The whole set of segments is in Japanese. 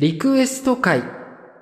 リクエスト会。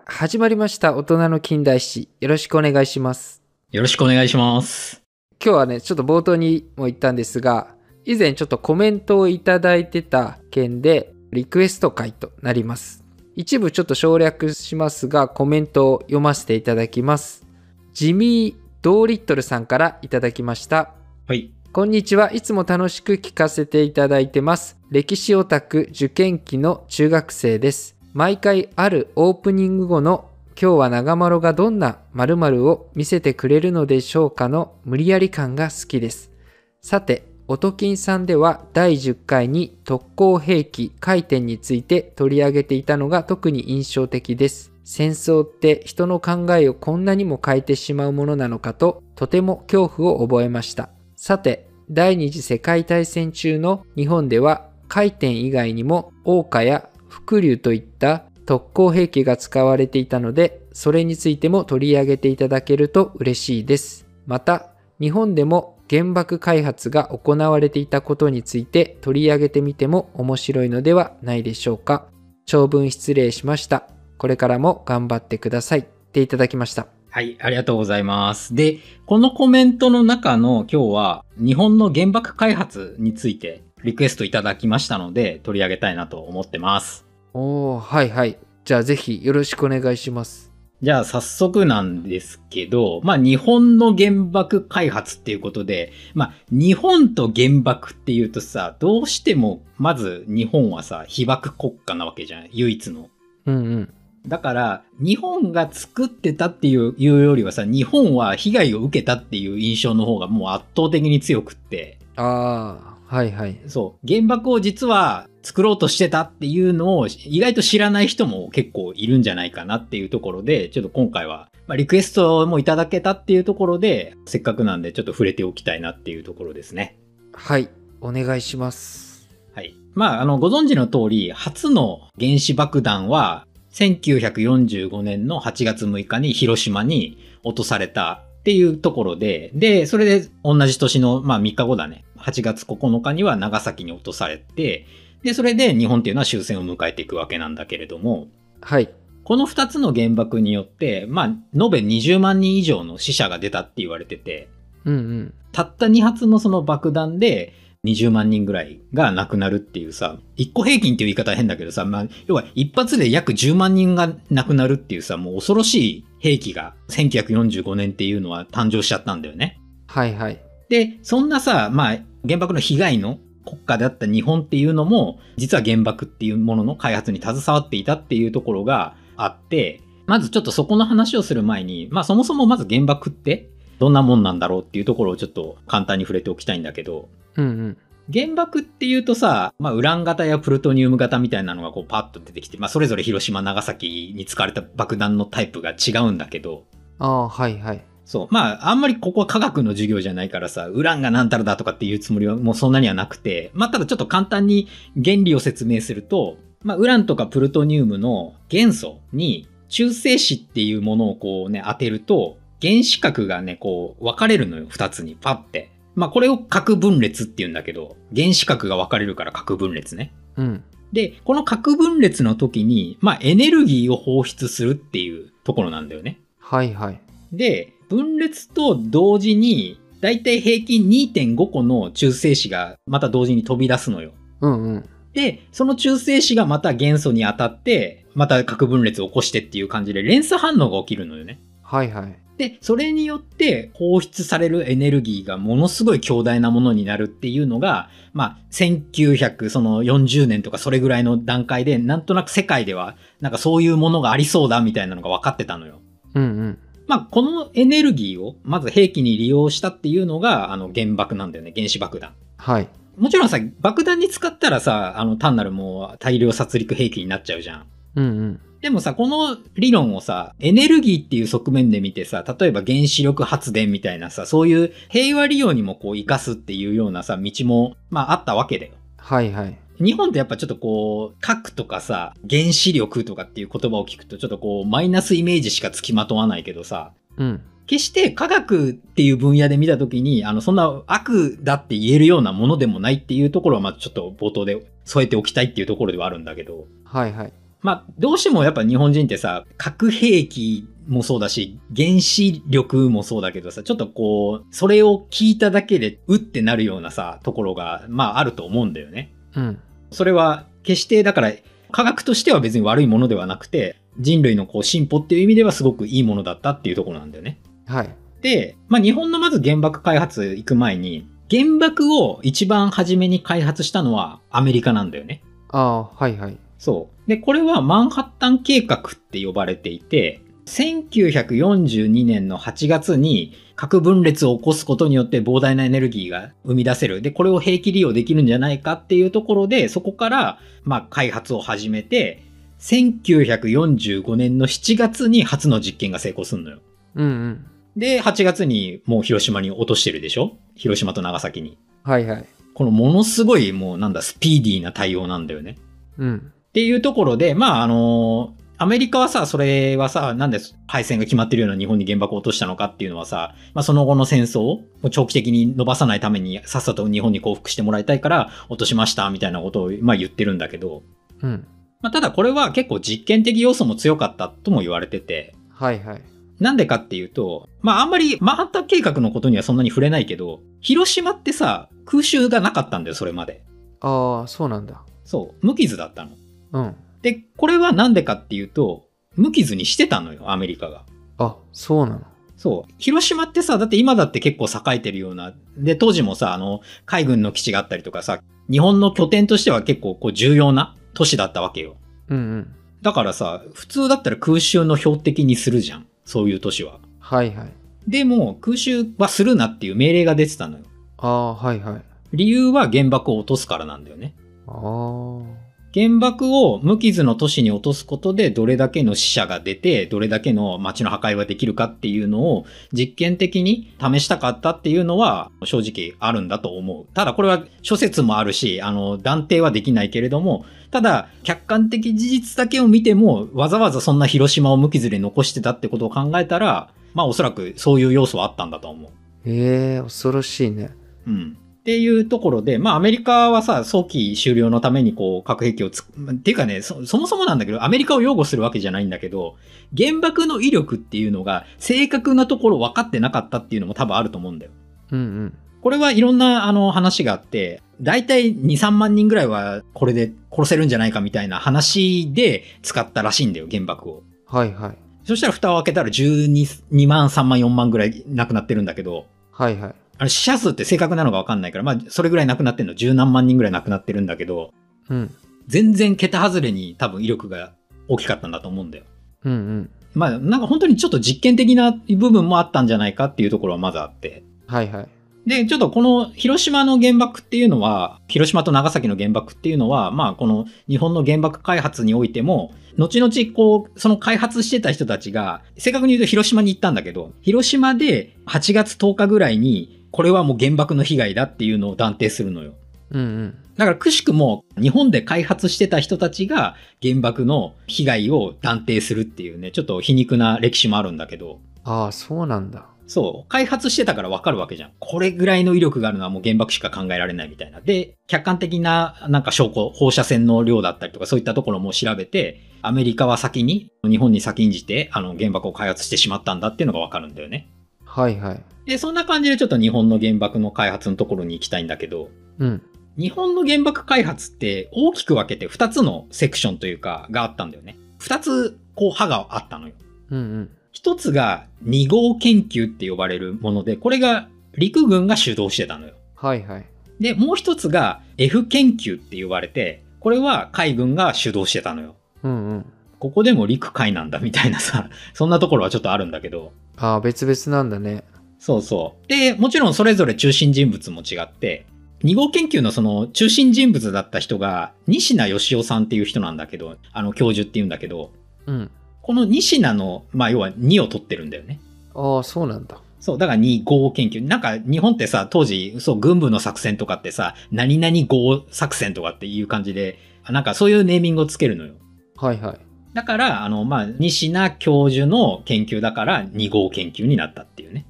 始まりました。大人の近代史。よろしくお願いします。よろしくお願いします。今日はね、ちょっと冒頭にも言ったんですが、以前ちょっとコメントをいただいてた件で、リクエスト会となります。一部ちょっと省略しますが、コメントを読ませていただきます。ジミー・ドーリットルさんからいただきました。はい。こんにちは。いつも楽しく聞かせていただいてます。歴史オタク受験期の中学生です。毎回あるオープニング後の今日は長丸がどんな〇〇を見せてくれるのでしょうかの無理やり感が好きです。さて、おときんさんでは第10回に特攻兵器回転について取り上げていたのが特に印象的です。戦争って人の考えをこんなにも変えてしまうものなのかととても恐怖を覚えました。さて、第二次世界大戦中の日本では回転以外にも桜花や伏竜といった特攻兵器が使われていたので、それについても取り上げていただけると嬉しいです。また、日本でも原爆開発が行われていたことについて取り上げてみても面白いのではないでしょうか。長文失礼しました。これからも頑張ってください。っていただきました。はい、ありがとうございます。で、このコメントの中の今日は日本の原爆開発についてリクエストいただきましたので取り上げたいなと思ってます。おー、はいはい。じゃあぜひよろしくお願いします。じゃあ早速なんですけど、まあ日本の原爆開発っていうことで、まあ日本と原爆っていうとさ、どうしてもまず日本はさ、被爆国家なわけじゃん。唯一の。うんうん。だから、日本が作ってたっていういうよりはさ、日本は被害を受けたっていう印象の方がもう圧倒的に強くって、ああ、はいはい。そう、原爆を実は作ろうとしてたっていうのを意外と知らない人も結構いるんじゃないかなっていうところで、ちょっと今回は、まあ、リクエストもいただけたっていうところで、せっかくなんでちょっと触れておきたいなっていうところですね。はい。お願いします。はい。まあ、あの、ご存知の通り、初の原子爆弾は、1945年の8月6日に広島に落とされたっていうところで、で、それで同じ年の、まあ3日後だね。8月9日には長崎に落とされて、で、それで日本っていうのは終戦を迎えていくわけなんだけれども、はい。この2つの原爆によって、まあ、延べ20万人以上の死者が出たって言われてて、うんうん。たった2発のその爆弾で20万人ぐらいが亡くなるっていうさ、1個平均っていう言い方は変だけどさ、まあ、要は一発で約10万人が亡くなるっていうさ、もう恐ろしい兵器が1945年っていうのは誕生しちゃったんだよね。はいはい。で、そんなさ、まあ、原爆の被害の国家であった日本っていうのも、実は原爆っていうものの開発に携わっていたっていうところがあって、まずちょっとそこの話をする前に、まあそもそもまず原爆ってどんなもんなんだろうっていうところをちょっと簡単に触れておきたいんだけど、うんうん。原爆っていうとさ、まあ、ウラン型やプルトニウム型みたいなのがこうパッと出てきて、まあ、それぞれ広島、長崎に使われた爆弾のタイプが違うんだけど、ああ、はいはい。そう。まあ、あんまりここは科学の授業じゃないからさ、ウランが何たらだとかっていうつもりはもうそんなにはなくて、まあ、ただちょっと簡単に原理を説明すると、まあ、ウランとかプルトニウムの元素に中性子っていうものをこうね、当てると、原子核がね、こう分かれるのよ、二つに、パって。まあ、これを核分裂って言うんだけど、原子核が分かれるから核分裂ね。うん。で、この核分裂の時に、まあ、エネルギーを放出するっていうところなんだよね。はいはい。で、分裂と同時に、だいたい平均2.5個の中性子がまた同時に飛び出すのよ。うんうん。で、その中性子がまた元素に当たって、また核分裂を起こしてっていう感じで連鎖反応が起きるのよね。はいはい。で、それによって放出されるエネルギーがものすごい強大なものになるっていうのが、まあ、1940年とかそれぐらいの段階で、なんとなく世界では、なんかそういうものがありそうだみたいなのが分かってたのよ。うんうん。まあ、このエネルギーを、まず兵器に利用したっていうのが、あの、原爆なんだよね。原子爆弾。はい。もちろんさ、爆弾に使ったらさ、あの、単なるもう大量殺戮兵器になっちゃうじゃん。うんうん。でもさ、この理論をさ、エネルギーっていう側面で見てさ、例えば原子力発電みたいなさ、そういう平和利用にもこう活かすっていうようなさ、道も、まああったわけだよ。はいはい。日本ってやっぱちょっとこう、核とかさ、原子力とかっていう言葉を聞くとちょっとこう、マイナスイメージしかつきまとわないけどさ、うん。決して科学っていう分野で見たときに、あの、そんな悪だって言えるようなものでもないっていうところは、まあちょっと冒頭で添えておきたいっていうところではあるんだけど、はいはい。まあ、どうしてもやっぱ日本人ってさ、核兵器もそうだし、原子力もそうだけどさ、ちょっとこう、それを聞いただけで、うってなるようなさ、ところが、まああると思うんだよね。うん。それは、決して、だから、科学としては別に悪いものではなくて、人類のこう進歩っていう意味ではすごくいいものだったっていうところなんだよね。はい。で、まあ日本のまず原爆開発行く前に、原爆を一番初めに開発したのはアメリカなんだよね。ああ、はいはい。そう。で、これはマンハッタン計画って呼ばれていて、1942年の8月に核分裂を起こすことによって膨大なエネルギーが生み出せる。で、これを兵器利用できるんじゃないかっていうところで、そこから、まあ、開発を始めて、1945年の7月に初の実験が成功するのよ。うんうん。で、8月にもう広島に落としてるでしょ？広島と長崎に。はいはい。このものすごいもうなんだ、スピーディーな対応なんだよね。うん。っていうところで、まあ、あのアメリカはさ、それはさ、なんで敗戦が決まってるような日本に原爆を落としたのかっていうのはさ、まあ、その後の戦争を長期的に伸ばさないためにさっさと日本に降伏してもらいたいから落としましたみたいなことを、まあ、言ってるんだけど、うん。まあ、ただこれは結構実験的要素も強かったとも言われてて、はいはい。なんでかっていうと、まああんまりマンハッタン計画のことにはそんなに触れないけど、広島ってさ、空襲がなかったんだよ、それまで。ああ、そうなんだ。そう、無傷だったの。うん。で、これはなんでかっていうと、無傷にしてたのよ、アメリカが。あ、そうなの。そう。広島ってさ、だって今だって結構栄えてるような、で、当時もさ、あの、海軍の基地があったりとかさ、日本の拠点としては結構こう重要な都市だったわけよ。うんうん。だからさ、普通だったら空襲の標的にするじゃん。そういう都市は。はいはい。でも、空襲はするなっていう命令が出てたのよ。ああ、はいはい。理由は原爆を落とすからなんだよね。ああ。原爆を無傷の都市に落とすことでどれだけの死者が出て、どれだけの街の破壊ができるかっていうのを実験的に試したかったっていうのは正直あるんだと思う。ただこれは諸説もあるし、あの断定はできないけれども、ただ客観的事実だけを見てもわざわざそんな広島を無傷で残してたってことを考えたら、まあおそらくそういう要素はあったんだと思う。ええ恐ろしいね。うん。っていうところで、まあアメリカはさ、早期終了のためにこう核兵器をつく、っていうかねそ、そもそもなんだけど、アメリカを擁護するわけじゃないんだけど、原爆の威力っていうのが正確なところ分かってなかったっていうのも多分あると思うんだよ。うんうん。これはいろんなあの話があって、だいたい2、3万人ぐらいはこれで殺せるんじゃないかみたいな話で使ったらしいんだよ、原爆を。はいはい。そしたら蓋を開けたら12、2万、3万、4万ぐらい亡くなってるんだけど、はいはい。あれ死者数って正確なのか分かんないから、まあ、それぐらい亡くなってんの、十何万人ぐらい亡くなってるんだけど、うん。全然桁外れに多分威力が大きかったんだと思うんだよ。うんうん。まあ、なんか本当にちょっと実験的な部分もあったんじゃないかっていうところはまずあって。はいはい。で、ちょっとこの広島の原爆っていうのは、広島と長崎の原爆っていうのは、まあこの日本の原爆開発においても、後々こう、その開発してた人たちが、正確に言うと広島に行ったんだけど、広島で8月10日ぐらいに、これはもう原爆の被害だっていうのを断定するのよ。うんうん。だからくしくも日本で開発してた人たちが原爆の被害を断定するっていうね、ちょっと皮肉な歴史もあるんだけど、ああ、そうなんだ。そう、開発してたからわかるわけじゃん。これぐらいの威力があるのはもう原爆しか考えられないみたいな。で、客観的ななんか証拠、放射線の量だったりとかそういったところも調べて、アメリカは先に、日本に先んじて、あの原爆を開発してしまったんだっていうのがわかるんだよね。はいはい。で、そんな感じでちょっと日本の原爆の開発のところに行きたいんだけど、うん。日本の原爆開発って大きく分けて2つのセクションというかがあったんだよね。2つこう歯があったのよ。うんうん。一つが2号研究って呼ばれるもので、これが陸軍が主導してたのよ。はいはい。で、もう一つが F 研究って呼ばれて、これは海軍が主導してたのよ。うんうん。ここでも陸海なんだみたいなさ、そんなところはちょっとあるんだけど。ああ、別々なんだね。そうそう。で、もちろんそれぞれ中心人物も違って、2号研究のその中心人物だった人が、西名義雄さんっていう人なんだけど、あの教授っていうんだけど、うん。この西名の、まあ要は2を取ってるんだよね。ああ、そうなんだ。そう、だから2号研究。なんか日本ってさ、当時、そう、軍部の作戦とかってさ、何々号作戦とかっていう感じで、なんかそういうネーミングをつけるのよ。はいはい。だから、あの、まあ、西名教授の研究だから2号研究になったっていうね。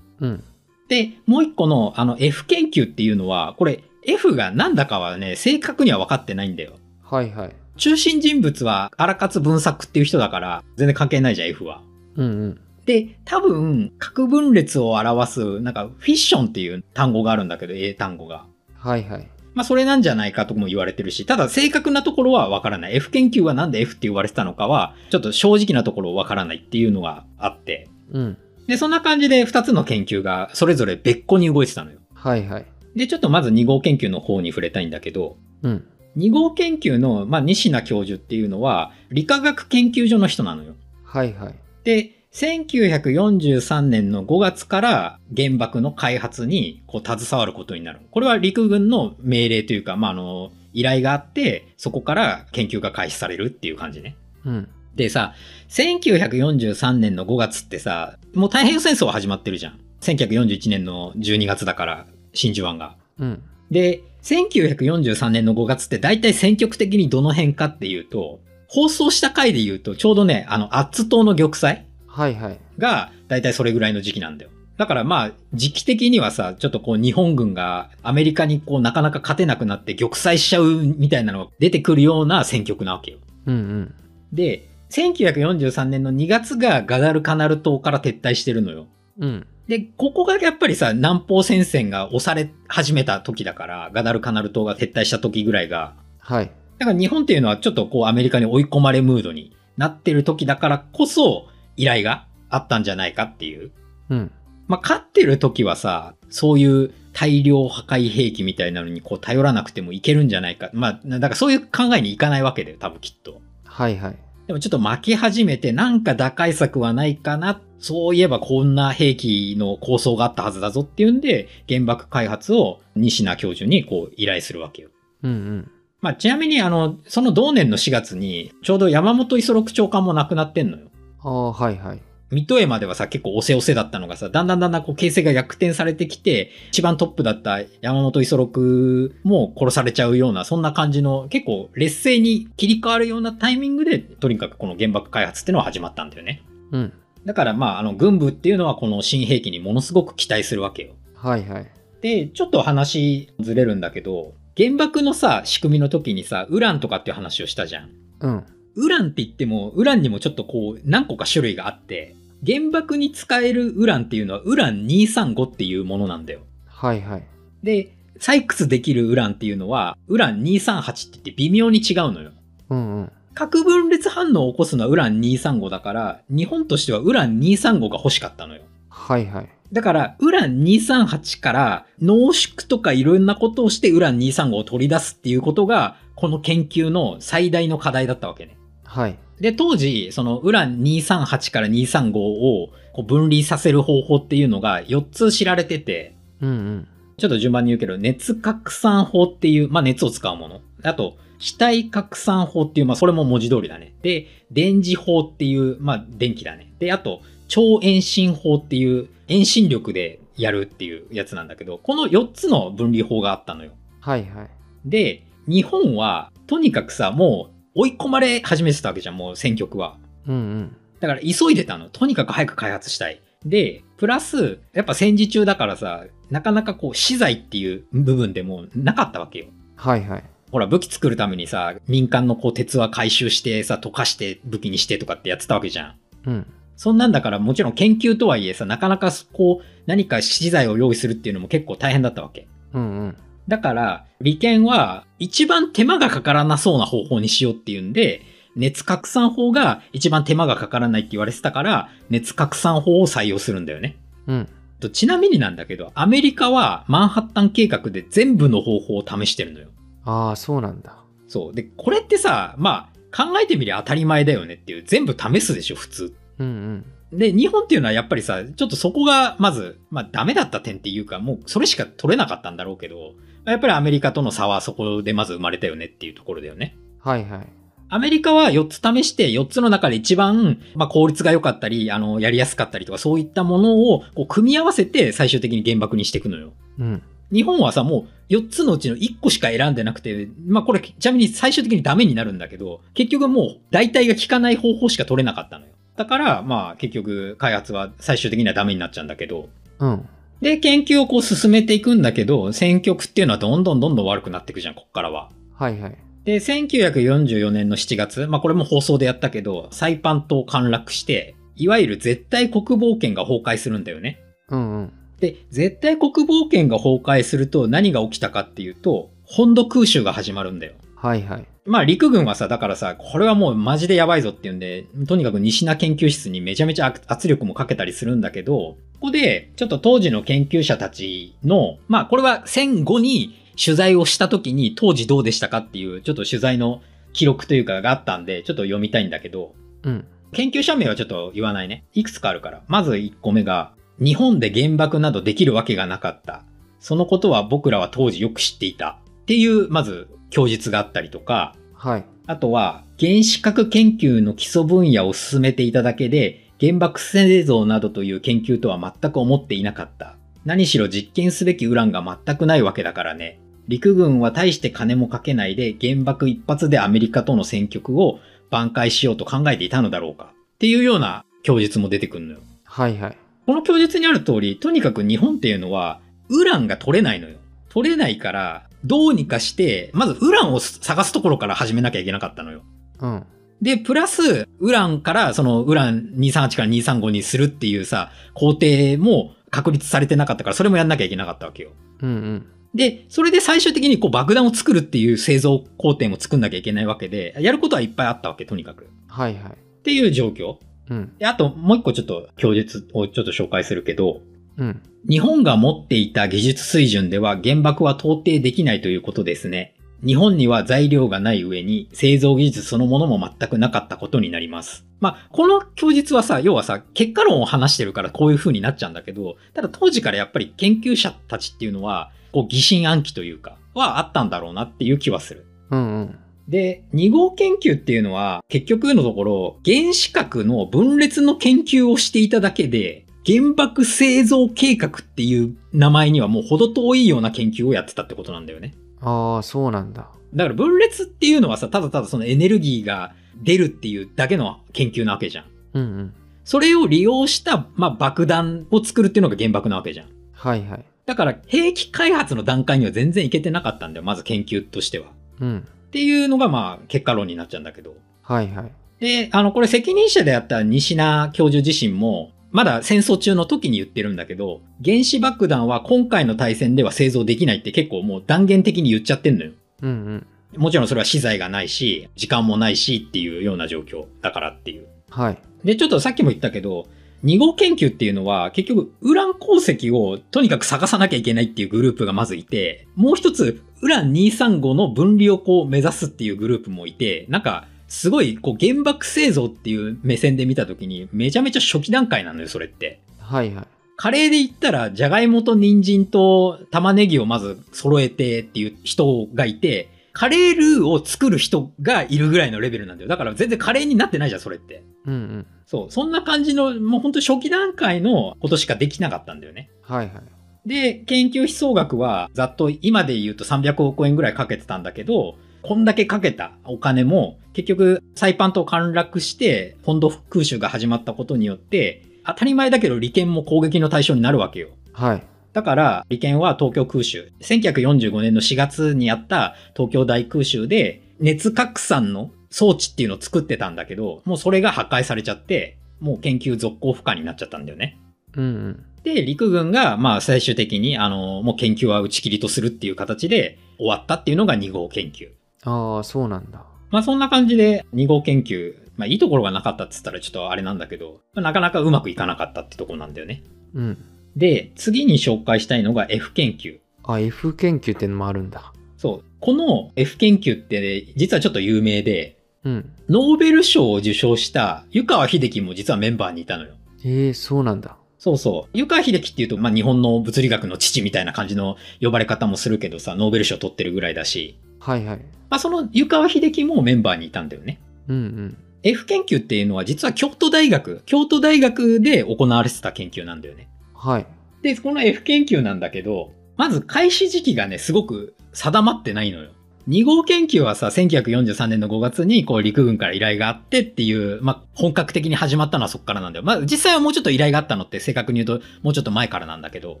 うん。で、もう一個の、あの、F 研究っていうのは、これ、F がなんだかはね、正確には分かってないんだよ。はいはい。中心人物は荒勝文作っていう人だから、全然関係ないじゃん、F は。うんうん。で、多分、核分裂を表す、なんか、フィッションっていう単語があるんだけど、英単語が。はいはい。まあ、それなんじゃないかとも言われてるし、ただ正確なところはわからない。F 研究はなんで F って言われてたのかは、ちょっと正直なところわからないっていうのがあって。うん。で、そんな感じで2つの研究がそれぞれ別個に動いてたのよ。はいはい。で、ちょっとまず2号研究の方に触れたいんだけど、うん。2号研究の、まあ、西名教授っていうのは、理化学研究所の人なのよ。はいはい。で、1943年の5月から原爆の開発にこう携わることになる。これは陸軍の命令というか、まあ、あの、依頼があって、そこから研究が開始されるっていう感じね。うん。でさ、1943年の5月ってさ、もう太平洋戦争は始まってるじゃん。1941年の12月だから、真珠湾が。うん。で、1943年の5月って大体戦局的にどの辺かっていうと、放送した回で言うと、ちょうどね、あの、アッツ島の玉砕はいはい。が大体それぐらいの時期なんだよ。だからまあ、時期的にはさ、ちょっとこう日本軍がアメリカにこうなかなか勝てなくなって玉砕しちゃうみたいなのが出てくるような戦局なわけよ。うんうん。で、1943年の2月がガダルカナル島から撤退してるのよ。うん。で、ここがやっぱりさ、南方戦線が押され始めた時だから、ガダルカナル島が撤退した時ぐらいが、はい。だから日本っていうのはちょっとこうアメリカに追い込まれムードになってる時だからこそ依頼があったんじゃないかっていう。うん。まあ、勝ってる時はさ、そういう大量破壊兵器みたいなのにこう頼らなくてもいけるんじゃないか。まあ、だからそういう考えにいかないわけだよ、多分きっと。はいはい。でもちょっと負け始めてなんか打開策はないかな。そういえばこんな兵器の構想があったはずだぞっていうんで、原爆開発を西名教授にこう依頼するわけよ。うんうん。まあ、ちなみにあの、その同年の4月に、ちょうど山本五十六長官も亡くなってんのよ。ああ、はいはい。ミッドウェーまではさ、結構押せ押せだったのがさ、だんだんだんだんこう形勢が逆転されてきて、一番トップだった山本五十六も殺されちゃうような、そんな感じの、結構劣勢に切り替わるようなタイミングで、とにかくこの原爆開発っていうのは始まったんだよね。うん。だからまあ、あの、軍部っていうのはこの新兵器にものすごく期待するわけよ。はいはい。で、ちょっと話ずれるんだけど、原爆のさ、仕組みの時にさ、ウランとかっていう話をしたじゃん。うん。ウランって言っても、ウランにもちょっとこう、何個か種類があって、原爆に使えるウランっていうのはウラン235っていうものなんだよ。はいはい。で、採掘できるウランっていうのは、ウラン238って言って微妙に違うのよ。うんうん。核分裂反応を起こすのはウラン235だから、日本としてはウラン235が欲しかったのよ。はいはい。だから、ウラン238から濃縮とかいろんなことをしてウラン235を取り出すっていうことが、この研究の最大の課題だったわけね。はい。で、当時、そのウラン238から235をこう分離させる方法っていうのが4つ知られてて、うんうん。ちょっと順番に言うけど、熱拡散法っていう、まあ熱を使うもの。あと、気体拡散法っていう、まあそれも文字通りだね。で、電磁法っていう、まあ電気だね。で、あと、超遠心法っていう、遠心力でやるっていうやつなんだけど、この4つの分離法があったのよ。はいはい。で、日本は、とにかくさ、もう追い込まれ始めてたわけじゃん、もう戦局は。うんうん。だから急いでたの。とにかく早く開発したい。で、プラス、やっぱ戦時中だからさ、なかなかこう、資材っていう部分でもなかったわけよ。はいはい。ほら、武器作るためにさ、民間のこう、鉄は回収してさ、溶かして武器にしてとかってやってたわけじゃん。うん。そんなんだからもちろん研究とはいえさ、なかなかこう、何か資材を用意するっていうのも結構大変だったわけ。うんうん。だから、利権は一番手間がかからなそうな方法にしようっていうんで、熱拡散法が一番手間がかからないって言われてたから、熱拡散法を採用するんだよね。うん。とちなみになんだけど、アメリカはマンハッタン計画で全部の方法を試してるのよ。ああ、そうなんだ。そう。で、これってさ、まあ、考えてみりゃ当たり前だよねっていう、全部試すでしょ、普通。うんうん。で、日本っていうのはやっぱりさ、ちょっとそこがまず、まあダメだった点っていうか、もうそれしか取れなかったんだろうけど、やっぱりアメリカとの差はそこでまず生まれたよねっていうところだよね。はいはい。アメリカは4つ試して、4つの中で一番、まあ効率が良かったり、あの、やりやすかったりとか、そういったものをこう組み合わせて最終的に原爆にしていくのよ。うん。日本はさ、もう4つのうちの1個しか選んでなくて、まあこれちなみに最終的にダメになるんだけど、結局もう代替が効かない方法しか取れなかったのよ。だから、まあ結局開発は最終的にはダメになっちゃうんだけど、うん。で、研究をこう進めていくんだけど、戦局っていうのはどんどんどんどん悪くなっていくじゃん、こっからは。はいはい。で、1944年の7月、まあこれも放送でやったけど、サイパン島陥落して、いわゆる絶対国防圏が崩壊するんだよね。うんうん。で、絶対国防圏が崩壊すると何が起きたかっていうと、本土空襲が始まるんだよ。はいはい。まあ陸軍はさ、だからさ、これはもうマジでやばいぞっていうんで、とにかく西名研究室にめちゃめちゃ圧力もかけたりするんだけど、ここでちょっと当時の研究者たちの、まあこれは戦後に取材をした時に当時どうでしたかっていうちょっと取材の記録というかがあったんで、ちょっと読みたいんだけど、うん。研究者名はちょっと言わないね。いくつかあるから。まず1個目が、日本で原爆などできるわけがなかった。そのことは僕らは当時よく知っていた。っていう、まず、供述があったりとか、はい。あとは、原子核研究の基礎分野を進めていただけで、原爆製造などという研究とは全く思っていなかった。何しろ実験すべきウランが全くないわけだからね。陸軍は大して金もかけないで原爆一発でアメリカとの戦局を挽回しようと考えていたのだろうか。っていうような供述も出てくるのよ。はいはい。この供述にある通り、とにかく日本っていうのは、ウランが取れないのよ。取れないから、どうにかして、まずウランを探すところから始めなきゃいけなかったのよ。うん。で、プラス、ウランから、そのウラン238から235にするっていうさ、工程も確立されてなかったから、それもやんなきゃいけなかったわけよ。うんうん。で、それで最終的にこう爆弾を作るっていう製造工程も作んなきゃいけないわけで、やることはいっぱいあったわけ、とにかく。っはいはい。ていう状況。うん。で、あともう一個ちょっと供述をちょっと紹介するけど、うん。日本が持っていた技術水準では原爆は到底できないということですね。日本には材料がない上に製造技術そのものも全くなかったことになります。まあ、この供述はさ、要はさ、結果論を話してるからこういう風になっちゃうんだけど、ただ当時からやっぱり研究者たちっていうのは、こう疑心暗鬼というか、はあったんだろうなっていう気はする。うんうん。で、2号研究っていうのは、結局のところ、原子核の分裂の研究をしていただけで、原爆製造計画っていう名前にはもう程遠いような研究をやってたってことなんだよね。ああ、そうなんだ。だから分裂っていうのはさ、ただただそのエネルギーが出るっていうだけの研究なわけじゃん。うんうん。それを利用した、まあ、爆弾を作るっていうのが原爆なわけじゃん。はいはい。だから兵器開発の段階には全然いけてなかったんだよ。まず研究としては。うん。っていうのがまあ結果論になっちゃうんだけど。はいはい。で、あの、これ責任者であった西名教授自身も、まだ戦争中の時に言ってるんだけど、原子爆弾は今回の対戦では製造できないって結構もう断言的に言っちゃってんのよ。うんうん。もちろんそれは資材がないし、時間もないしっていうような状況だからっていう。はい。で、ちょっとさっきも言ったけど、2号研究っていうのは結局ウラン鉱石をとにかく探さなきゃいけないっていうグループがまずいて、もう一つウラン235の分離をこう目指すっていうグループもいて、なんかすごいこう原爆製造っていう目線で見た時にめちゃめちゃ初期段階なのよ、それって。はいはい。カレーで言ったら、じゃがいもと人参と玉ねぎをまず揃えてっていう人がいて、カレールーを作る人がいるぐらいのレベルなんだよ。だから全然カレーになってないじゃん、それって。うんうん。そう。そんな感じの、もう本当初期段階のことしかできなかったんだよね。はいはい。で、研究費総額は、ざっと今で言うと300億円ぐらいかけてたんだけど、こんだけかけたお金も、結局、サイパン島陥落して、本土空襲が始まったことによって、当たり前だけど利権も攻撃の対象になるわけよ。はい。だから、利権は東京空襲。1945年の4月にあった東京大空襲で、熱拡散の装置っていうのを作ってたんだけど、もうそれが破壊されちゃって、もう研究続行不可になっちゃったんだよね。うんうん。で、陸軍が、まあ最終的に、あの、もう研究は打ち切りとするっていう形で終わったっていうのが2号研究。ああ、そうなんだ。まあそんな感じで2号研究、まあいいところがなかったって言ったらちょっとあれなんだけど、まあなかなかうまくいかなかったってところなんだよね。うん。で、次に紹介したいのが F 研究。あ、F 研究ってのもあるんだ。そう。この F 研究って、実はちょっと有名で、うん。ノーベル賞を受賞した湯川秀樹も実はメンバーにいたのよ。ええそうなんだ。そうそう。湯川秀樹っていうと、まあ、日本の物理学の父みたいな感じの呼ばれ方もするけどさ、ノーベル賞取ってるぐらいだし、はいはい。まあ、その湯川秀樹もメンバーにいたんだよね。うんうん。F 研究っていうのは実は京都大学、京都大学で行われてた研究なんだよね。はい。で、この F 研究なんだけど、まず開始時期がね、すごく定まってないのよ。2号研究はさ、1943年の5月にこう陸軍から依頼があってっていう、まあ、本格的に始まったのはそっからなんだよ。まあ、実際はもうちょっと依頼があったのって正確に言うともうちょっと前からなんだけど、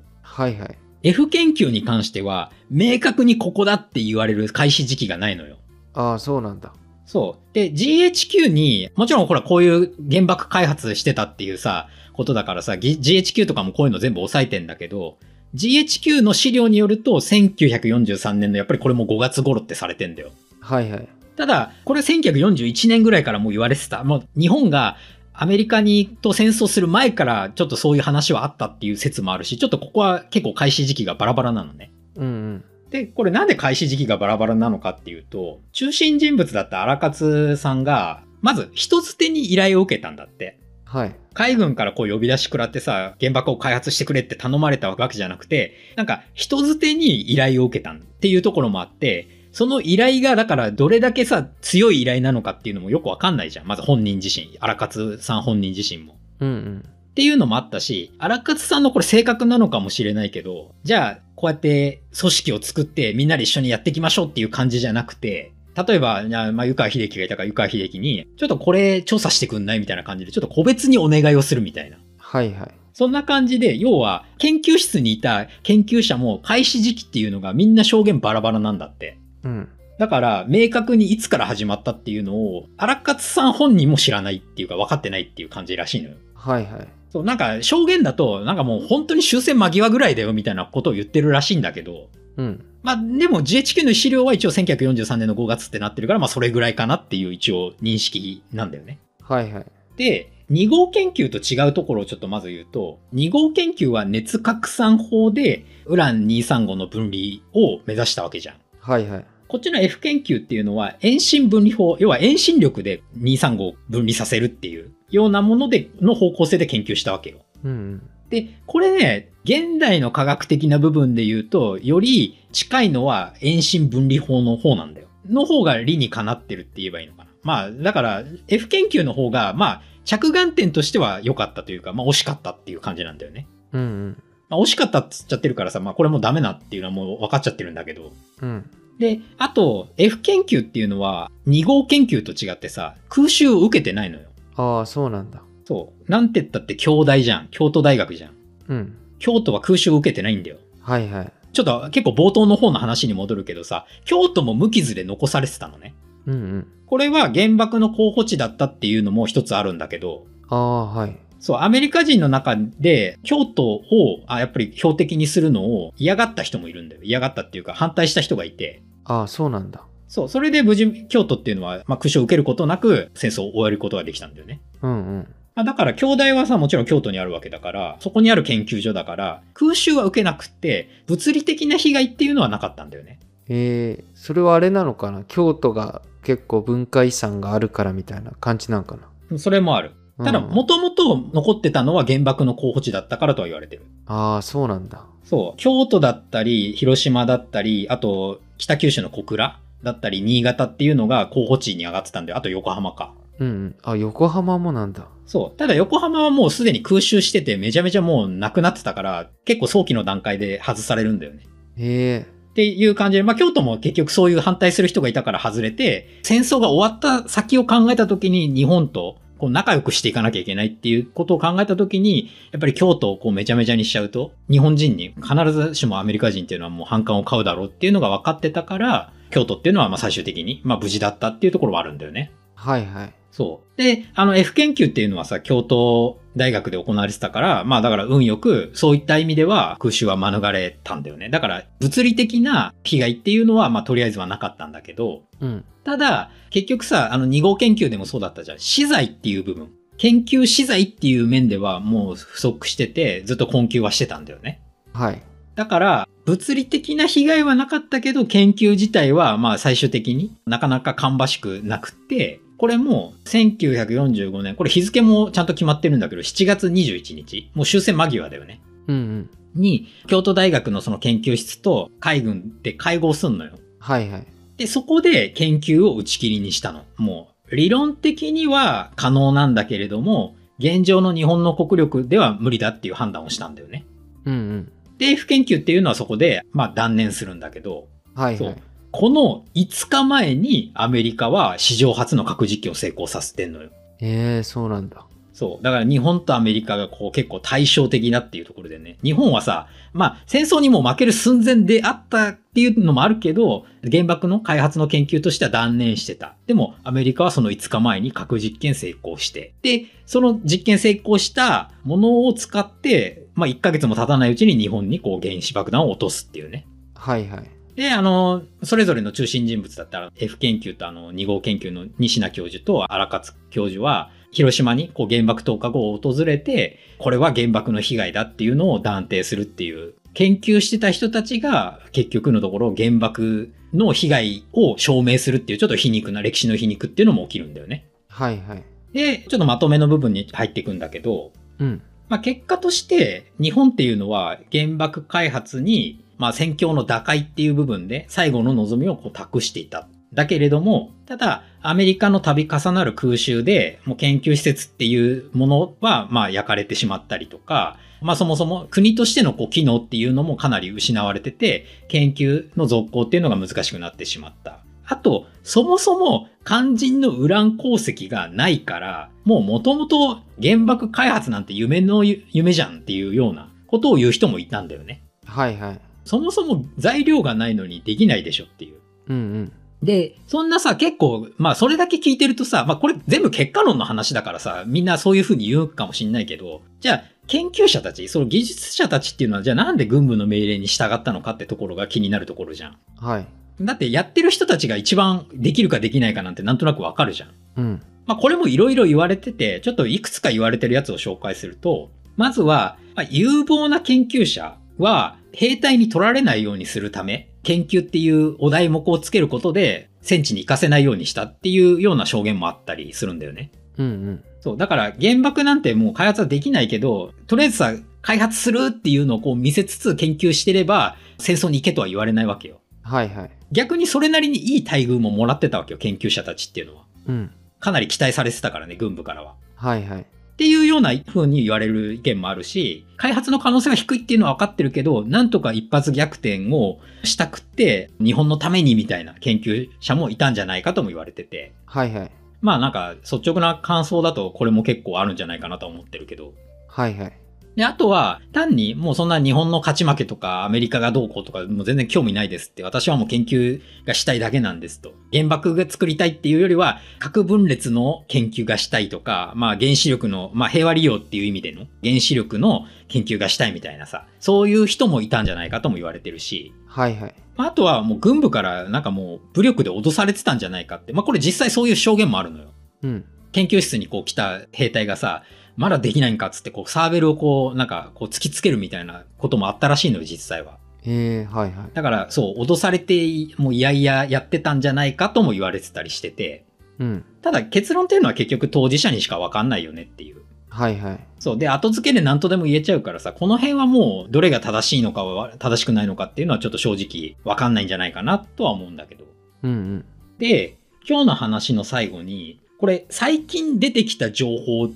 はいはい。F 研究に関しては、明確にここだって言われる開始時期がないのよ。ああ、そうなんだ。そう。で、GHQ に、もちろんほらこういう原爆開発してたっていうさ、ことだからさ、GHQ とかもこういうの全部押さえてんだけど、GHQ の資料によると1943年のやっぱりこれも5月頃ってされてんだよ。はいはい。ただ、これ1941年ぐらいからもう言われてた。もう日本がアメリカにと戦争する前からちょっとそういう話はあったっていう説もあるし、ちょっとここは結構開始時期がバラバラなのね。うんうん。で、これなんで開始時期がバラバラなのかっていうと、中心人物だった荒勝さんが、まず人づてに依頼を受けたんだって。はい。海軍からこう呼び出し食らってさ、原爆を開発してくれって頼まれたわけじゃなくて、なんか人づてに依頼を受けたっていうところもあって、その依頼がだからどれだけさ、強い依頼なのかっていうのもよくわかんないじゃん。まず本人自身、荒勝さん本人自身も。うんうん。っていうのもあったし、荒勝さんのこれ性格なのかもしれないけど、じゃあ、こうやって組織を作ってみんなで一緒にやっていきましょうっていう感じじゃなくて、例えば、まあ、湯川秀樹がいたから湯川秀樹に、ちょっとこれ調査してくんないみたいな感じで、ちょっと個別にお願いをするみたいな。はいはい。そんな感じで、要は、研究室にいた研究者も開始時期っていうのがみんな証言バラバラなんだって。うん。だから、明確にいつから始まったっていうのを、荒勝さん本人も知らないっていうか分かってないっていう感じらしいのよ。はいはい。そう、なんか証言だと、なんかもう本当に終戦間際ぐらいだよみたいなことを言ってるらしいんだけど、うん。まあでも GHQ の資料は一応1943年の5月ってなってるから、まあそれぐらいかなっていう一応認識なんだよね。はいはい。で、2号研究と違うところをちょっとまず言うと、2号研究は熱拡散法でウラン235の分離を目指したわけじゃん。はいはい。こっちの F 研究っていうのは遠心分離法、要は遠心力で235を分離させるっていうようなものでの方向性で研究したわけよ。うんうん。で、これね、現代の科学的な部分で言うと、より近いのは遠心分離法の方なんだよ。の方が理にかなってるって言えばいいのかな。まあ、だから、F 研究の方が、まあ、着眼点としては良かったというか、まあ、惜しかったっていう感じなんだよね。うんうん。まあ、惜しかったって言っちゃってるからさ、まあ、これもうダメなっていうのはもう分かっちゃってるんだけど。うん。で、あと、F 研究っていうのは、2号研究と違ってさ、空襲を受けてないのよ。ああ、そうなんだ。そう。なんて言ったって京大じゃん。京都大学じゃん。うん。京都は空襲を受けてないんだよ。はいはい。ちょっと結構冒頭の方の話に戻るけどさ、京都も無傷で残されてたのね。うんうん。これは原爆の候補地だったっていうのも一つあるんだけど、ああ、はい。そう、アメリカ人の中で京都を、あ、やっぱり標的にするのを嫌がった人もいるんだよ。嫌がったっていうか反対した人がいて、ああ、そうなんだ。そう、それで無事京都っていうのは、まあ、空襲を受けることなく戦争を終えることができたんだよね。うんうん。まあ、だから、京大はさ、もちろん京都にあるわけだから、そこにある研究所だから、空襲は受けなくって、物理的な被害っていうのはなかったんだよね。ええそれはあれなのかな？京都が結構文化遺産があるからみたいな感じなんかな？それもある。ただ、うんもともと残ってたのは原爆の候補地だったからとは言われてる。ああ、そうなんだ。そう。京都だったり、広島だったり、あと、北九州の小倉だったり、新潟っていうのが候補地に上がってたんで、あと横浜か。うんうん。あ、横浜もなんだ。そう。ただ横浜はもうすでに空襲してて、めちゃめちゃもうなくなってたから、結構早期の段階で外されるんだよね。ええっていう感じで、まあ京都も結局そういう反対する人がいたから外れて、戦争が終わった先を考えた時に日本とこう仲良くしていかなきゃいけないっていうことを考えた時に、やっぱり京都をこうめちゃめちゃにしちゃうと、日本人に必ずしもアメリカ人っていうのはもう反感を買うだろうっていうのが分かってたから、京都っていうのはまあ最終的にまあ無事だったっていうところはあるんだよね。はいはい。そう。で、あの F 研究っていうのはさ、京都大学で行われてたから、まあだから運よく、そういった意味では空襲は免れたんだよね。だから物理的な被害っていうのは、まあとりあえずはなかったんだけど、うん。ただ、結局さ、あの2号研究でもそうだったじゃん。資材っていう部分。研究資材っていう面ではもう不足してて、ずっと困窮はしてたんだよね。はい。だから、物理的な被害はなかったけど、研究自体は、まあ最終的になかなか芳しくなくて、これも1945年、これ日付もちゃんと決まってるんだけど、7月21日、もう終戦間際だよね。うんうん。に、京都大学のその研究室と海軍で会合すんのよ。はいはい。で、そこで研究を打ち切りにしたの。もう、理論的には可能なんだけれども、現状の日本の国力では無理だっていう判断をしたんだよね。うんうん。で、F 研究っていうのはそこで、まあ断念するんだけど、そうはいはい。この5日前にアメリカは史上初の核実験を成功させてんのよ。ええそうなんだ。そう。だから日本とアメリカがこう結構対照的だっていうところでね。日本はさ、まあ戦争にも負ける寸前であったっていうのもあるけど、原爆の開発の研究としては断念してた。でもアメリカはその5日前に核実験成功して。で、その実験成功したものを使って、まあ1ヶ月も経たないうちに日本にこう原子爆弾を落とすっていうね。はいはい。で、あの、それぞれの中心人物だったら、F 研究とあの、2号研究の西名教授と荒勝教授は、広島にこう原爆投下後を訪れて、これは原爆の被害だっていうのを断定するっていう、研究してた人たちが結局のところ原爆の被害を証明するっていうちょっと皮肉な歴史の皮肉っていうのも起きるんだよね。はいはい。で、ちょっとまとめの部分に入っていくんだけど、うん。まあ、結果として、日本っていうのは原爆開発に、まあ、戦況の打開っていう部分で最後の望みをこう託していた。だけれども、ただ、アメリカの度重なる空襲で、もう研究施設っていうものは、まあ、焼かれてしまったりとか、まあ、そもそも国としてのこう機能っていうのもかなり失われてて、研究の続行っていうのが難しくなってしまった。あと、そもそも肝心のウラン鉱石がないから、もう元々原爆開発なんて夢の夢じゃんっていうようなことを言う人もいたんだよね。はいはい。そもそも材料がないのにできないでしょっていう。うんうん。で、そんなさ、結構、まあそれだけ聞いてるとさ、まあこれ全部結果論の話だからさ、みんなそういうふうに言うかもしんないけど、じゃあ研究者たち、その技術者たちっていうのは、じゃあなんで軍部の命令に従ったのかってところが気になるところじゃん。はい。だってやってる人たちが一番できるかできないかなんてなんとなくわかるじゃん。うん。まあこれもいろいろ言われてて、ちょっといくつか言われてるやつを紹介すると、まずは、まあ、有望な研究者は兵隊に取られないようにするため、研究っていうお題目をつけることで戦地に行かせないようにしたっていうような証言もあったりするんだよね。うんうん。そう。だから原爆なんてもう開発はできないけど、とりあえずさ、開発するっていうのをこう見せつつ研究してれば戦争に行けとは言われないわけよ。はいはい。逆にそれなりにいい待遇ももらってたわけよ、研究者たちっていうのは。うん。かなり期待されてたからね、軍部からは。はいはい。っていうような風に言われる意見もあるし、開発の可能性は低いっていうのは分かってるけど、なんとか一発逆転をしたくって、日本のためにみたいな研究者もいたんじゃないかとも言われてて。はいはい。まあなんか率直な感想だとこれも結構あるんじゃないかなと思ってるけど。はいはい。で、あとは、単にもうそんな日本の勝ち負けとかアメリカがどうこうとかもう全然興味ないですって、私はもう研究がしたいだけなんですと。原爆が作りたいっていうよりは、核分裂の研究がしたいとか、まあ原子力の、まあ平和利用っていう意味での原子力の研究がしたいみたいなさ、そういう人もいたんじゃないかとも言われてるし、はいはい。まああとはもう軍部からなんかもう武力で脅されてたんじゃないかって、まあこれ実際そういう証言もあるのよ。うん。研究室にこう来た兵隊がさ、まだできないんかっつってこうサーベルをこうなんかこう突きつけるみたいなこともあったらしいのよ実際は。ええはいはい。だからそう脅されてもういやいややってたんじゃないかとも言われてたりしてて。うん。ただ結論っていうのは結局当事者にしかわかんないよねっていう。はいはい。そう。で、後付けで何とでも言えちゃうからさ、この辺はもうどれが正しいのかは正しくないのかっていうのはちょっと正直わかんないんじゃないかなとは思うんだけど。うんうん。で、今日の話の最後に、これ最近出てきた情報を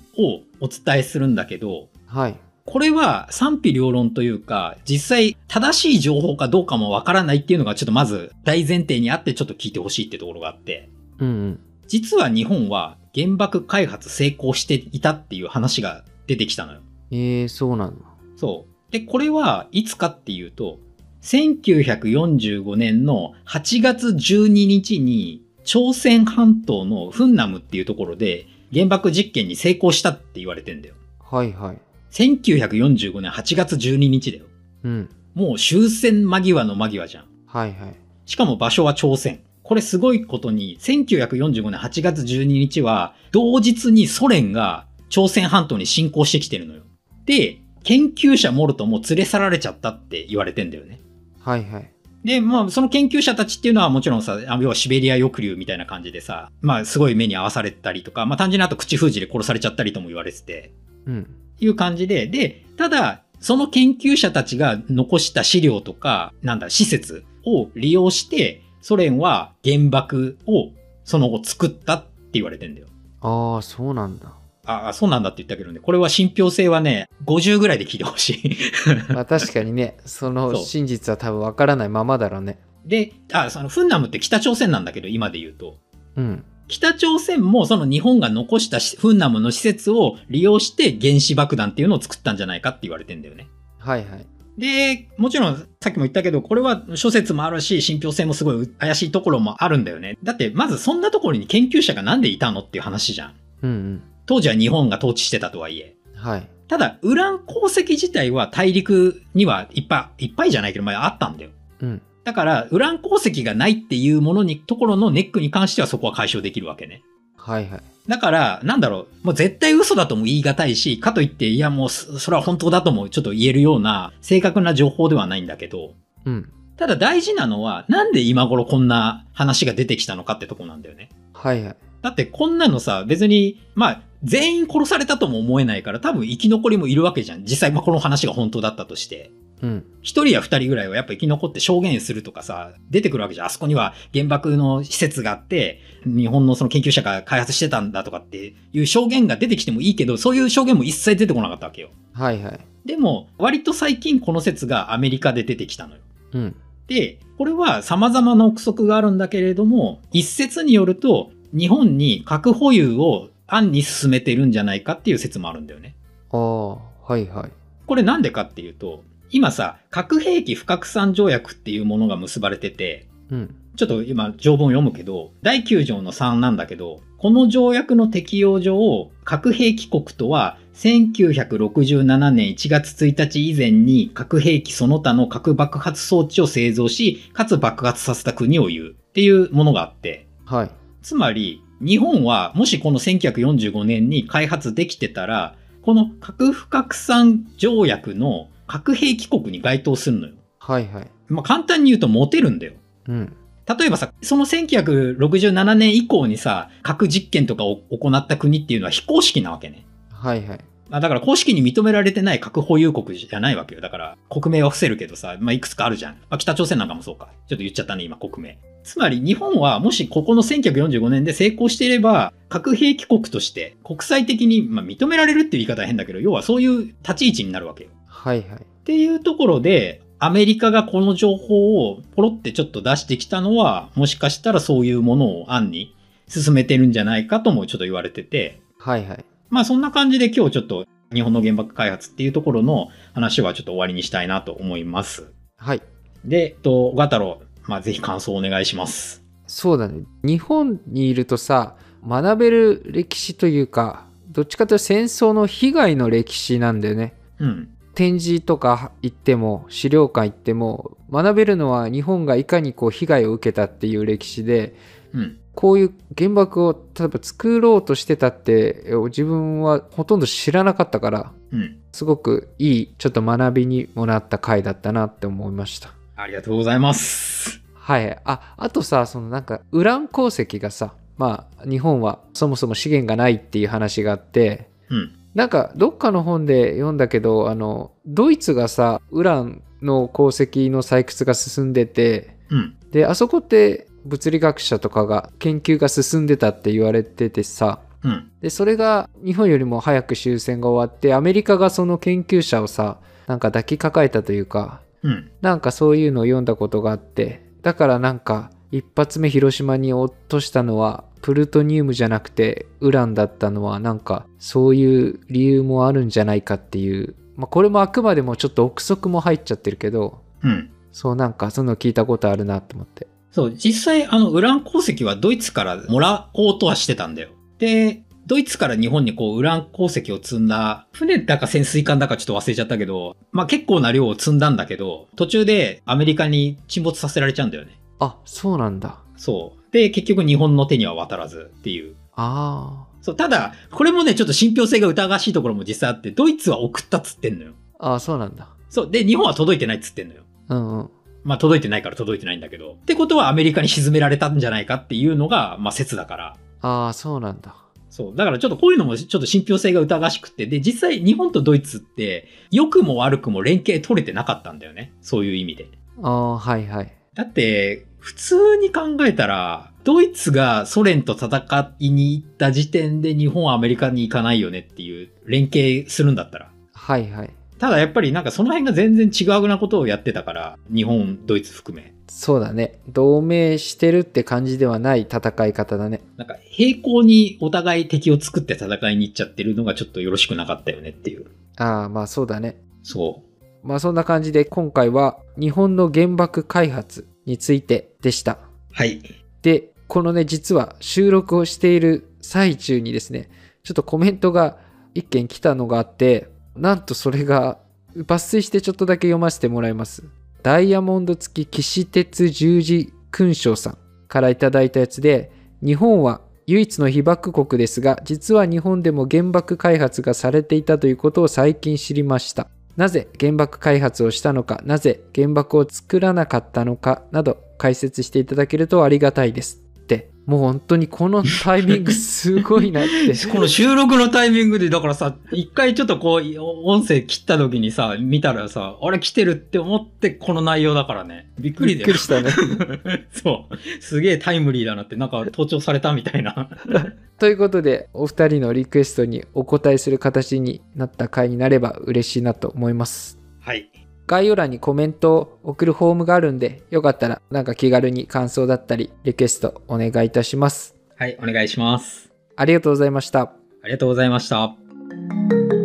お伝えするんだけど、はい。これは賛否両論というか、実際正しい情報かどうかもわからないっていうのがちょっとまず大前提にあってちょっと聞いてほしいってところがあって、うんうん。実は日本は原爆開発成功していたっていう話が出てきたのよ。ええそうなんだ。そう。で、これはいつかっていうと、1945年の8月12日に朝鮮半島のフンナムっていうところで原爆実験に成功したって言われてんだよ。はいはい。1945年8月12日だよ。うん。もう終戦間際の間際じゃん。はいはい。しかも場所は朝鮮。これすごいことに、1945年8月12日は、同日にソ連が朝鮮半島に侵攻してきてるのよ。で、研究者モルトも連れ去られちゃったって言われてんだよね。はいはい。で、まあ、その研究者たちっていうのはもちろんさ、あ要はシベリア抑留みたいな感じでさ、まあ、すごい目に合わされたりとか、まあ、単純にあと口封じで殺されちゃったりとも言われてて、うん。いう感じで、で、ただ、その研究者たちが残した資料とか、なんだ、施設を利用して、ソ連は原爆をその後作ったって言われてんだよ。ああ、そうなんだ。ああ、そうなんだって言ったけどね、これは信憑性はね、50ぐらいで聞いてほしい。まあ確かにね、その真実は多分わからないままだろうね。で、あ、そのフンナムって北朝鮮なんだけど、今で言うと。うん。北朝鮮もその日本が残したフンナムの施設を利用して原子爆弾っていうのを作ったんじゃないかって言われてんだよね。はいはい。で、もちろんさっきも言ったけど、これは諸説もあるし、信憑性もすごい怪しいところもあるんだよね。だって、まずそんなところに研究者がなんでいたのっていう話じゃん。うんうん。当時は日本が統治してたとはいえ。はい。ただ、ウラン鉱石自体は大陸にはいっぱい、いっぱいじゃないけど、まああったんだよ。うん。だから、ウラン鉱石がないっていうものに、ところのネックに関してはそこは解消できるわけね。はいはい。だから、なんだろう、もう絶対嘘だとも言い難いし、かといって、いやもうそ、それは本当だともちょっと言えるような正確な情報ではないんだけど、うん。ただ大事なのは、なんで今頃こんな話が出てきたのかってとこなんだよね。はいはい。だってこんなのさ、別に、まあ、全員殺されたとも思えないから、多分生き残りもいるわけじゃん。実際、まあ、この話が本当だったとして。うん。一人や二人ぐらいはやっぱ生き残って証言するとかさ、出てくるわけじゃん。あそこには原爆の施設があって、日本のその研究者が開発してたんだとかっていう証言が出てきてもいいけど、そういう証言も一切出てこなかったわけよ。はいはい。でも、割と最近この説がアメリカで出てきたのよ。うん。で、これは様々な憶測があるんだけれども、一説によると、日本に核保有を暗に進めてるんじゃないかっていう説もあるんだよね。ああ、はいはい。これなんでかっていうと、今さ、核兵器不拡散条約っていうものが結ばれてて、うん。ちょっと今条文を読むけど、第9条の3なんだけど、この条約の適用上、核兵器国とは、1967年1月1日以前に核兵器その他の核爆発装置を製造し、かつ爆発させた国を言うっていうものがあって、はい。つまり、日本はもしこの1945年に開発できてたら、この核不拡散条約の核兵器国に該当するのよ。はいはい。まあ、簡単に言うとモテるんだよ。うん。例えばさ、その1967年以降にさ、核実験とかを行った国っていうのは非公式なわけね。はいはい。まあだから公式に認められてない核保有国じゃないわけよ。だから国名は伏せるけどさ、まあいくつかあるじゃん。まあ北朝鮮なんかもそうか。ちょっと言っちゃったね、今国名。つまり日本はもしここの1945年で成功していれば、核兵器国として国際的に、まあ、認められるっていう言い方は変だけど、要はそういう立ち位置になるわけよ。はいはい。っていうところで、アメリカがこの情報をポロってちょっと出してきたのは、もしかしたらそういうものを案に進めてるんじゃないかともちょっと言われてて、はいはい。まあそんな感じで今日ちょっと日本の原爆開発っていうところの話はちょっと終わりにしたいなと思います。はい。で、えっと、小太郎、まあぜひ感想をお願いします。そうだね。日本にいるとさ、学べる歴史というか、どっちかというと戦争の被害の歴史なんだよね。うん。展示とか行っても資料館行っても学べるのは日本がいかにこう被害を受けたっていう歴史でうん。こういう原爆を例えば作ろうとしてたって自分はほとんど知らなかったからうん。すごくいいちょっと学びにもなった回だったなって思いましたありがとうございます。はいああとさそのなんかウラン鉱石がさまあ日本はそもそも資源がないっていう話があってうん。なんかどっかの本で読んだけどあのドイツがさウランの鉱石の採掘が進んでてうん。であそこって物理学者とかが研究が進んでたって言われててさうん。でそれが日本よりも早く終戦が終わってアメリカがその研究者をさなんか抱きかかえたというかうん。なんかそういうのを読んだことがあってだからなんか一発目広島に落としたのはプルトニウムじゃなくてウランだったのはなんかそういう理由もあるんじゃないかっていう、まあ、これもあくまでもちょっと憶測も入っちゃってるけどうん。そうなんかそういうの聞いたことあるなと思ってそう、実際、あの、ウラン鉱石はドイツからもらおうとはしてたんだよ。で、ドイツから日本にこう、ウラン鉱石を積んだ、船だか潜水艦だかちょっと忘れちゃったけど、まあ結構な量を積んだんだけど、途中でアメリカに沈没させられちゃうんだよね。あそうなんだそう。で、結局日本の手には渡らずっていう。あそう、ただ、これもね、ちょっと信憑性が疑わしいところも実際あって、ドイツは送ったっつってんのよ。ああそうなんだそう。で、日本は届いてないっつってんのよ。うんうんまあ届いてないから届いてないんだけど。ってことはアメリカに沈められたんじゃないかっていうのが、まあ説だから。ああそうなんだそう。だからちょっとこういうのもちょっと信憑性が疑わしくって。で、実際日本とドイツって、良くも悪くも連携取れてなかったんだよね。そういう意味で。ああはいはいだって、普通に考えたら、ドイツがソ連と戦いに行った時点で日本はアメリカに行かないよねっていう連携するんだったら。はいはいただやっぱりなんかその辺が全然違うなことをやってたから、日本、ドイツ含め。そうだね。同盟してるって感じではない戦い方だね。なんか平行にお互い敵を作って戦いに行っちゃってるのがちょっとよろしくなかったよねっていう。ああ、まあそうだね。そう。まあそんな感じで今回は日本の原爆開発についてでした。はい。で、このね、実は収録をしている最中にですね、ちょっとコメントが一件来たのがあって、なんとそれが抜粋してちょっとだけ読ませてもらいます。ダイヤモンド付き騎士鉄十字勲章さんからいただいたやつで、日本は唯一の被爆国ですが、実は日本でも原爆開発がされていたということを最近知りました。なぜ原爆開発をしたのか、なぜ原爆を作らなかったのかなど解説していただけるとありがたいです。もう本当にこのタイミングすごいなって。この収録のタイミングで、だからさ、一回ちょっとこう、音声切った時にさ、見たらさ、あれ来てるって思ってこの内容だからね。びっくりだよ。びっくりしたね。そう。すげえタイムリーだなって、なんか盗聴されたみたいな。ということで、お二人のリクエストにお答えする形になった回になれば嬉しいなと思います。はい。概要欄にコメントを送るフォームがあるんで、よかったらなんか気軽に感想だったり、リクエストお願いいたします。はい、お願いします。ありがとうございました。ありがとうございました。